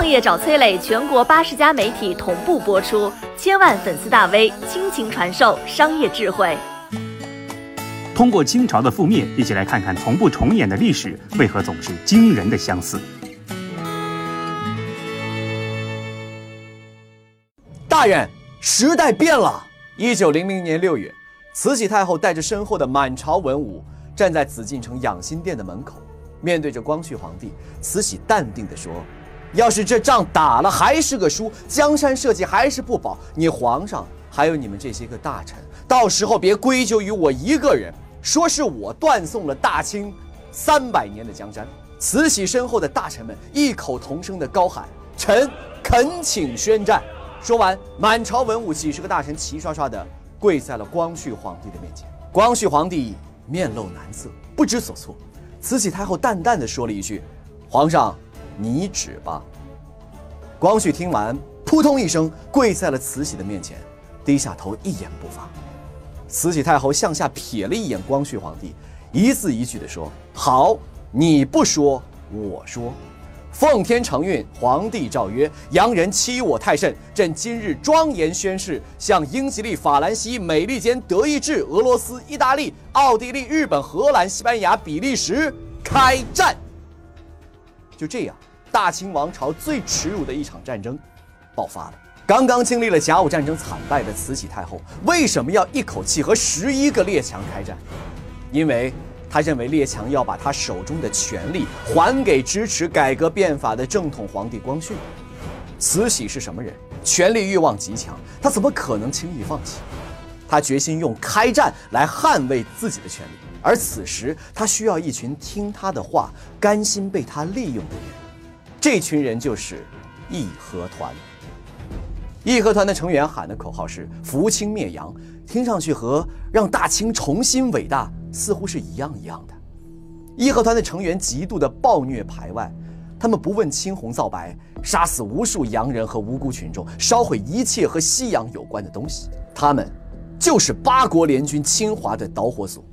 创业找崔磊，全国八十家媒体同步播出，千万粉丝大 V 倾情传授商业智慧。通过清朝的覆灭，一起来看看从不重演的历史为何总是惊人的相似。大人，时代变了。一九零零年六月，慈禧太后带着身后的满朝文武站在紫禁城养心殿的门口，面对着光绪皇帝，慈禧淡定地说：“要是这仗打了还是个输，江山社稷还是不保，你皇上还有你们这些个大臣，到时候别归咎于我一个人，说是我断送了大清三百年的江山。”慈禧身后的大臣们异口同声的高喊：“臣恳请宣战。”说完，满朝文武几十个大臣齐刷刷地跪在了光绪皇帝的面前。光绪皇帝面露难色，不知所措。慈禧太后淡淡的说了一句：“皇上，你指吧。”光绪听完，扑通一声跪在了慈禧的面前，低下头一言不发。慈禧太后向下瞥了一眼光绪皇帝，一字一句地说：“好，你不说，我说。”奉天承运，皇帝诏曰：洋人欺我太甚，朕今日庄严宣誓，向英吉利、法兰西、美利坚、德意志、俄罗斯、意大利、奥地利、日本、荷兰、西班牙、比利时开战。就这样，大清王朝最耻辱的一场战争爆发了。刚刚经历了甲午战争惨败的慈禧太后，为什么要一口气和十一个列强开战？因为。她认为列强要把她手中的权力还给支持改革变法的正统皇帝光绪。慈禧是什么人？权力欲望极强，她怎么可能轻易放弃？她决心用开战来捍卫自己的权利。而此时，他需要一群听他的话、甘心被他利用的人。这群人就是义和团。义和团的成员喊的口号是“扶清灭洋”，听上去和让大清重新伟大。似乎是一样一样的。义和团的成员极度的暴虐排外，他们不问青红皂白，杀死无数洋人和无辜群众，烧毁一切和西洋有关的东西。他们就是八国联军侵华的导火索。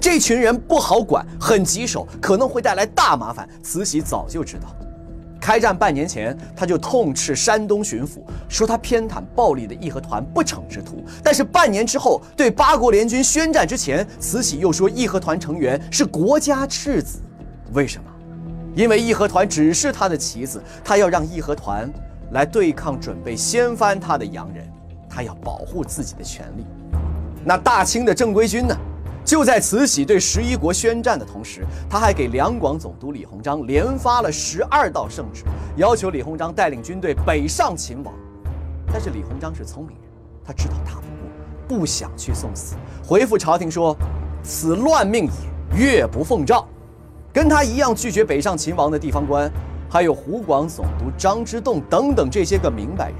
这群人不好管，很棘手，可能会带来大麻烦。慈禧早就知道。开战半年前，他就痛斥山东巡抚，说他偏袒暴力的义和团不成之徒。但是半年之后，对八国联军宣战之前，慈禧又说义和团成员是国家赤子。为什么？因为义和团只是他的棋子，他要让义和团来对抗准备掀翻他的洋人，他要保护自己的权利。那大清的正规军呢？就在慈禧对十一国宣战的同时，他还给两广总督李鸿章连发了十二道圣旨，要求李鸿章带领军队北上秦王。但是李鸿章是聪明人，他知道打不过，不想去送死，回复朝廷说：“此乱命也，越不奉诏。”跟他一样拒绝北上秦王的地方官，还有湖广总督张之洞等等这些个明白人。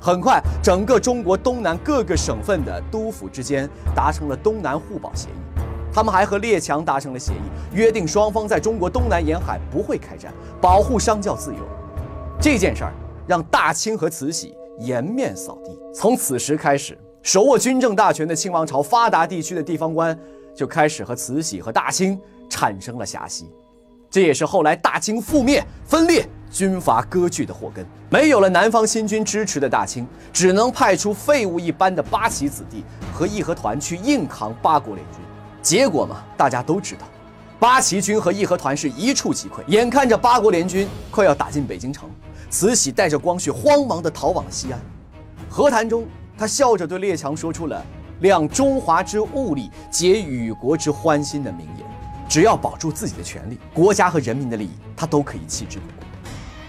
很快，整个中国东南各个省份的督府之间达成了东南互保协议。他们还和列强达成了协议，约定双方在中国东南沿海不会开战，保护商教自由。这件事儿让大清和慈禧颜面扫地。从此时开始，手握军政大权的清王朝发达地区的地方官就开始和慈禧和大清产生了嫌隙。这也是后来大清覆灭、分裂。军阀割据的祸根，没有了南方新军支持的大清，只能派出废物一般的八旗子弟和义和团去硬扛八国联军。结果嘛，大家都知道，八旗军和义和团是一触即溃。眼看着八国联军快要打进北京城，慈禧带着光绪慌忙地逃往了西安。和谈中，他笑着对列强说出了“量中华之物力，解与国之欢心”的名言。只要保住自己的权利、国家和人民的利益，他都可以弃之不顾。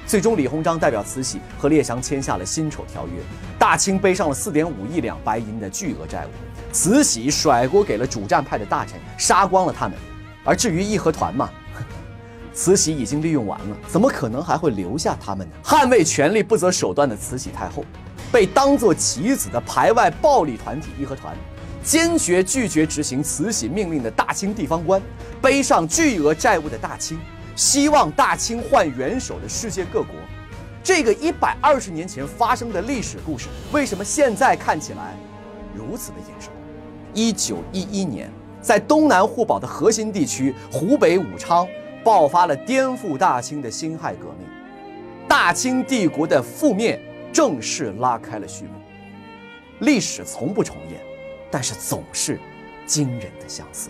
最终，李鸿章代表慈禧和列强签下了辛丑条约，大清背上了四点五亿两白银的巨额债务，慈禧甩锅给了主战派的大臣，杀光了他们。而至于义和团嘛，慈禧已经利用完了，怎么可能还会留下他们呢？捍卫权力不择手段的慈禧太后，被当作棋子的排外暴力团体义和团，坚决拒绝执行慈禧命令的大清地方官，背上巨额债务的大清。希望大清换元首的世界各国，这个一百二十年前发生的历史故事，为什么现在看起来如此的眼熟？一九一一年，在东南互保的核心地区湖北武昌，爆发了颠覆大清的辛亥革命。大清帝国的覆灭正式拉开了序幕。历史从不重演，但是总是惊人的相似。